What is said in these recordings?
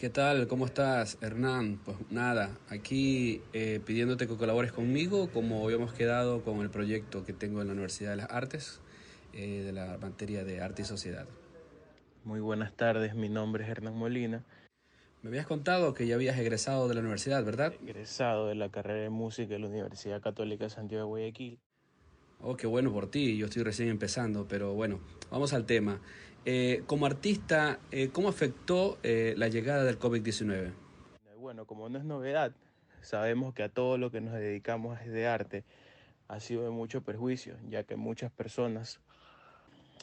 ¿Qué tal? ¿Cómo estás, Hernán? Pues nada, aquí eh, pidiéndote que colabores conmigo, como habíamos quedado con el proyecto que tengo en la Universidad de las Artes, eh, de la materia de Arte y Sociedad. Muy buenas tardes, mi nombre es Hernán Molina. Me habías contado que ya habías egresado de la universidad, ¿verdad? Egresado de la carrera de música de la Universidad Católica de Santiago de Guayaquil. Oh, qué bueno por ti, yo estoy recién empezando, pero bueno, vamos al tema. Eh, como artista, eh, ¿cómo afectó eh, la llegada del COVID-19? Bueno, como no es novedad, sabemos que a todo lo que nos dedicamos de arte ha sido de mucho perjuicio, ya que muchas personas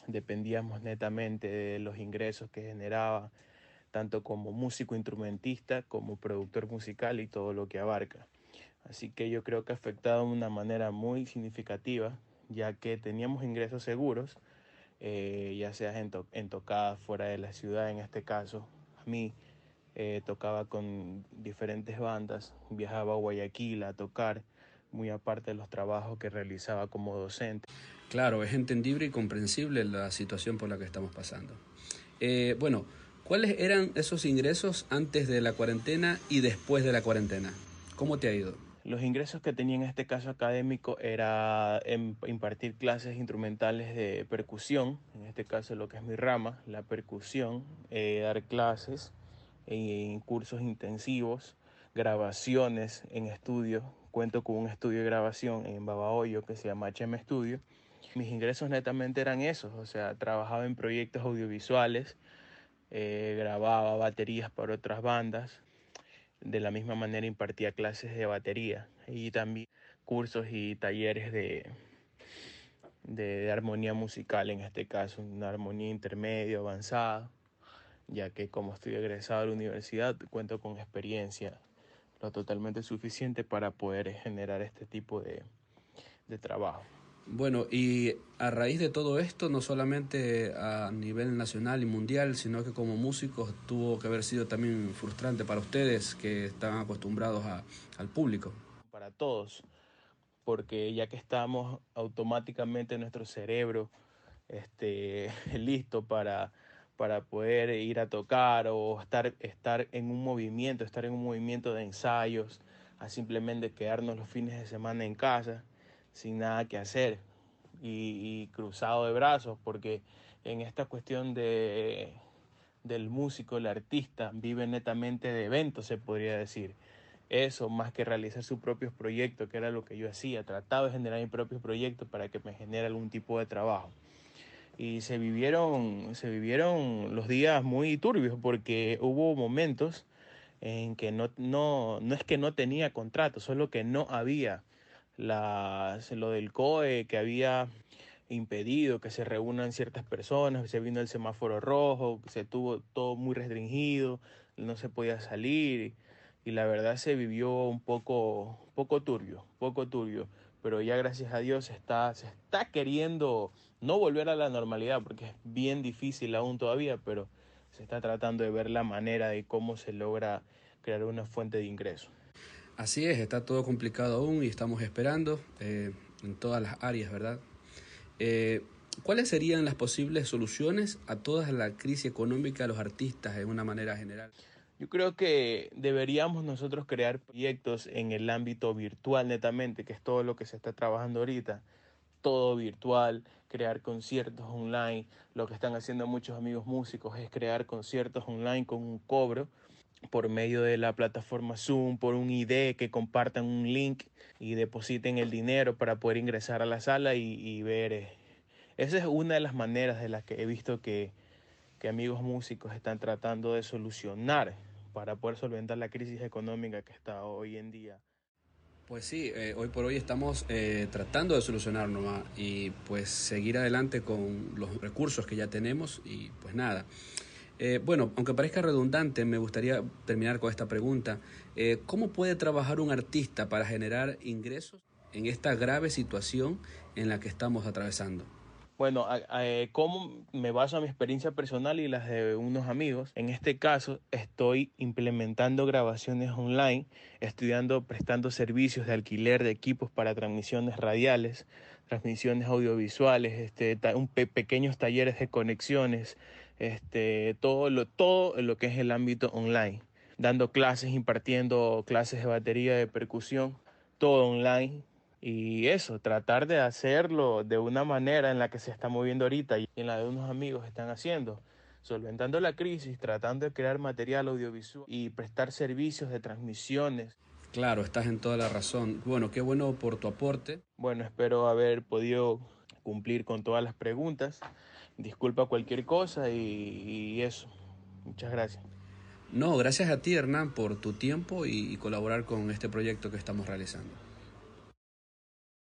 dependíamos netamente de los ingresos que generaba, tanto como músico instrumentista como productor musical y todo lo que abarca. Así que yo creo que ha afectado de una manera muy significativa, ya que teníamos ingresos seguros, eh, ya sea en, en tocadas fuera de la ciudad, en este caso, a mí eh, tocaba con diferentes bandas, viajaba a Guayaquil a tocar, muy aparte de los trabajos que realizaba como docente. Claro, es entendible y comprensible la situación por la que estamos pasando. Eh, bueno, ¿cuáles eran esos ingresos antes de la cuarentena y después de la cuarentena? ¿Cómo te ha ido? Los ingresos que tenía en este caso académico era impartir clases instrumentales de percusión, en este caso lo que es mi rama, la percusión, eh, dar clases en cursos intensivos, grabaciones en estudio. Cuento con un estudio de grabación en Babahoyo que se llama HM Studio. Mis ingresos netamente eran esos, o sea, trabajaba en proyectos audiovisuales, eh, grababa baterías para otras bandas, de la misma manera impartía clases de batería y también cursos y talleres de, de, armonía musical, en este caso, una armonía intermedia, avanzada, ya que como estoy egresado a la universidad cuento con experiencia lo totalmente suficiente para poder generar este tipo de, de trabajo. Bueno, y a raíz de todo esto, no solamente a nivel nacional y mundial, sino que como músicos tuvo que haber sido también frustrante para ustedes que están acostumbrados a, al público. Para todos, porque ya que estamos automáticamente en nuestro cerebro este, listo para, para poder ir a tocar o estar, estar en un movimiento, estar en un movimiento de ensayos, a simplemente quedarnos los fines de semana en casa sin nada que hacer y, cruzado de brazos, porque en esta cuestión de, del músico, el artista, vive netamente de eventos, se podría decir. Eso más que realizar sus propios proyectos, que era lo que yo hacía. Trataba de generar mis propios proyectos para que me genere algún tipo de trabajo. Y se vivieron, se vivieron los días muy turbios porque hubo momentos en que no, no, no es que no tenía contrato, solo que no había lo del COE que había impedido que se reúnan ciertas personas, se vino el semáforo rojo, se tuvo todo muy restringido, no se podía salir y la verdad se vivió un poco, poco turbio, poco turbio, pero ya gracias a Dios está, se está queriendo no volver a la normalidad porque es bien difícil aún todavía, pero se está tratando de ver la manera de cómo se logra crear una fuente de ingreso. Así es, está todo complicado aún y estamos esperando eh, en todas las áreas, ¿verdad? Eh, ¿Cuáles serían las posibles soluciones a toda la crisis económica de los artistas en una manera general? Yo creo que deberíamos nosotros crear proyectos en el ámbito virtual netamente, que es todo lo que se está trabajando ahorita. Todo virtual, crear conciertos online. Lo que están haciendo muchos amigos músicos es crear conciertos online con un cobro por medio de la plataforma Zoom, por un ID, que compartan un link y depositen el dinero para poder ingresar a la sala y, ver. Eh, esa es una de las maneras de las que he visto que, amigos músicos están tratando de solucionar para poder solventar la crisis económica que está hoy en día. Pues sí, eh, hoy por hoy estamos eh, tratando de solucionar nomás y pues seguir adelante con los recursos que ya tenemos y pues nada. Eh, bueno, aunque parezca redundante, me gustaría terminar con esta pregunta. Eh, ¿Cómo puede trabajar un artista para generar ingresos en esta grave situación en la que estamos atravesando? Bueno, eh, ¿cómo me baso a mi experiencia personal y las de unos amigos? En este caso, estoy implementando grabaciones online, estudiando, prestando servicios de alquiler de equipos para transmisiones radiales, transmisiones audiovisuales, este, un pequeños talleres de conexiones, este, todo, lo, todo lo que es el ámbito online, dando clases, impartiendo clases de batería, de percusión, todo online. Y eso, tratar de hacerlo de una manera en la que se está moviendo ahorita y en la de unos amigos están haciendo, solventando la crisis, tratando de crear material audiovisual y prestar servicios de transmisiones. Claro, estás en toda la razón. Bueno, qué bueno por tu aporte. Bueno, espero haber podido cumplir con todas las preguntas. Disculpa cualquier cosa y, eso. Muchas gracias. No, gracias a ti Hernán por tu tiempo y colaborar con este proyecto que estamos realizando.